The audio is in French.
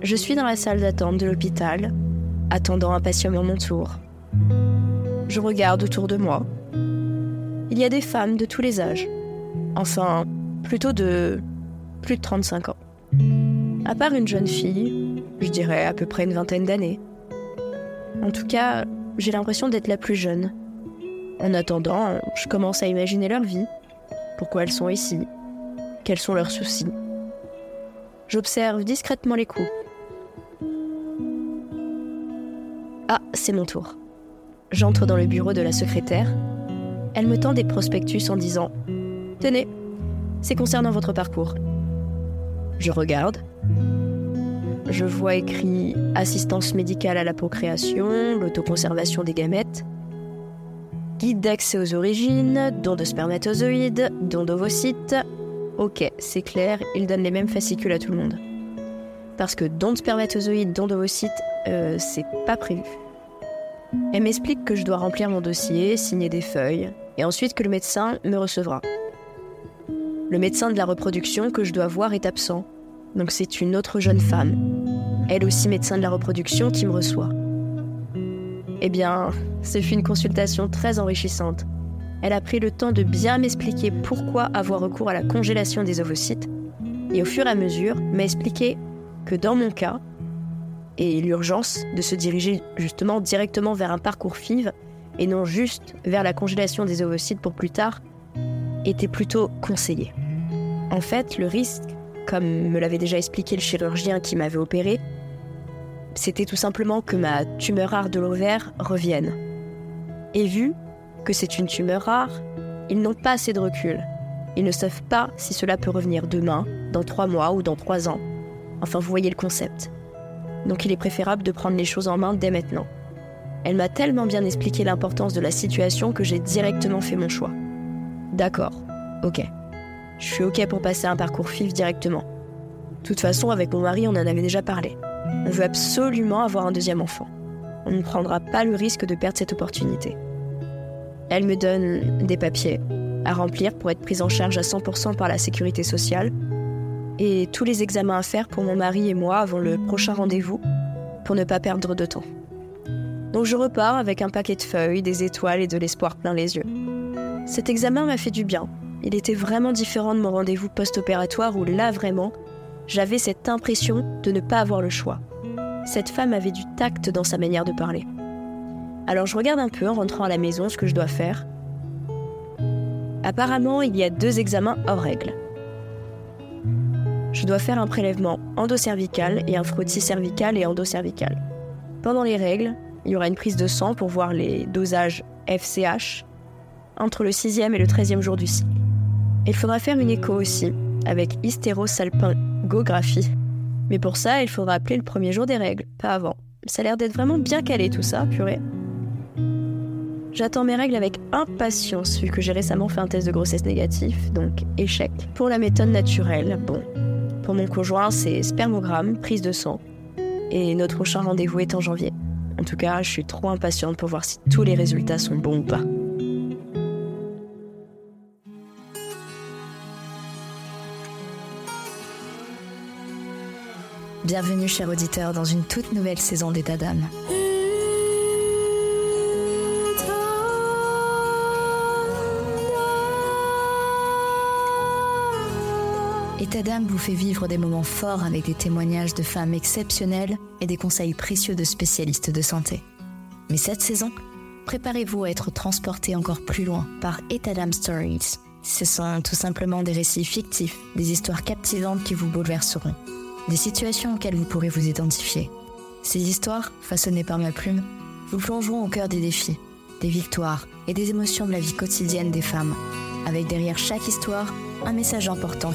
Je suis dans la salle d'attente de l'hôpital, attendant impatiemment mon tour. Je regarde autour de moi. Il y a des femmes de tous les âges. Enfin, plutôt de plus de 35 ans. À part une jeune fille, je dirais à peu près une vingtaine d'années. En tout cas, j'ai l'impression d'être la plus jeune. En attendant, je commence à imaginer leur vie, pourquoi elles sont ici, quels sont leurs soucis. J'observe discrètement les coups. Ah, c'est mon tour. J'entre dans le bureau de la secrétaire. Elle me tend des prospectus en disant Tenez, c'est concernant votre parcours. Je regarde. Je vois écrit assistance médicale à la procréation, l'autoconservation des gamètes, guide d'accès aux origines, don de spermatozoïdes, don d'ovocytes. Ok, c'est clair, il donne les mêmes fascicules à tout le monde. Parce que don de spermatozoïdes, don d'ovocytes, euh, c'est pas prévu. Elle m'explique que je dois remplir mon dossier, signer des feuilles, et ensuite que le médecin me recevra. Le médecin de la reproduction que je dois voir est absent, donc c'est une autre jeune femme, elle aussi médecin de la reproduction, qui me reçoit. Eh bien, ce fut une consultation très enrichissante. Elle a pris le temps de bien m'expliquer pourquoi avoir recours à la congélation des ovocytes, et au fur et à mesure m'a expliqué que dans mon cas, et l'urgence de se diriger justement directement vers un parcours FIV et non juste vers la congélation des ovocytes pour plus tard, était plutôt conseillé. En fait, le risque, comme me l'avait déjà expliqué le chirurgien qui m'avait opéré, c'était tout simplement que ma tumeur rare de l'ovaire revienne. Et vu c'est une tumeur rare, ils n'ont pas assez de recul. Ils ne savent pas si cela peut revenir demain, dans trois mois ou dans trois ans. Enfin, vous voyez le concept. Donc il est préférable de prendre les choses en main dès maintenant. Elle m'a tellement bien expliqué l'importance de la situation que j'ai directement fait mon choix. D'accord, ok. Je suis ok pour passer un parcours FIF directement. De toute façon, avec mon mari, on en avait déjà parlé. On veut absolument avoir un deuxième enfant. On ne prendra pas le risque de perdre cette opportunité. Elle me donne des papiers à remplir pour être prise en charge à 100% par la sécurité sociale et tous les examens à faire pour mon mari et moi avant le prochain rendez-vous pour ne pas perdre de temps. Donc je repars avec un paquet de feuilles, des étoiles et de l'espoir plein les yeux. Cet examen m'a fait du bien. Il était vraiment différent de mon rendez-vous post-opératoire où là vraiment, j'avais cette impression de ne pas avoir le choix. Cette femme avait du tact dans sa manière de parler. Alors je regarde un peu en rentrant à la maison ce que je dois faire. Apparemment, il y a deux examens hors règle je dois faire un prélèvement endocervical et un frottis cervical et endocervical. Pendant les règles, il y aura une prise de sang pour voir les dosages FCH entre le 6e et le 13e jour du cycle. Il faudra faire une écho aussi, avec hystérosalpingographie. Mais pour ça, il faudra appeler le premier jour des règles, pas avant. Ça a l'air d'être vraiment bien calé tout ça, purée. J'attends mes règles avec impatience vu que j'ai récemment fait un test de grossesse négatif, donc échec. Pour la méthode naturelle, bon, pour mon conjoint, c'est spermogramme, prise de sang. Et notre prochain rendez-vous est en janvier. En tout cas, je suis trop impatiente pour voir si tous les résultats sont bons ou pas. Bienvenue, cher auditeur, dans une toute nouvelle saison d'État d'âme. État vous fait vivre des moments forts avec des témoignages de femmes exceptionnelles et des conseils précieux de spécialistes de santé. Mais cette saison, préparez-vous à être transporté encore plus loin par État Stories. Ce sont tout simplement des récits fictifs, des histoires captivantes qui vous bouleverseront, des situations auxquelles vous pourrez vous identifier. Ces histoires, façonnées par ma plume, vous plongeront au cœur des défis, des victoires et des émotions de la vie quotidienne des femmes, avec derrière chaque histoire un message important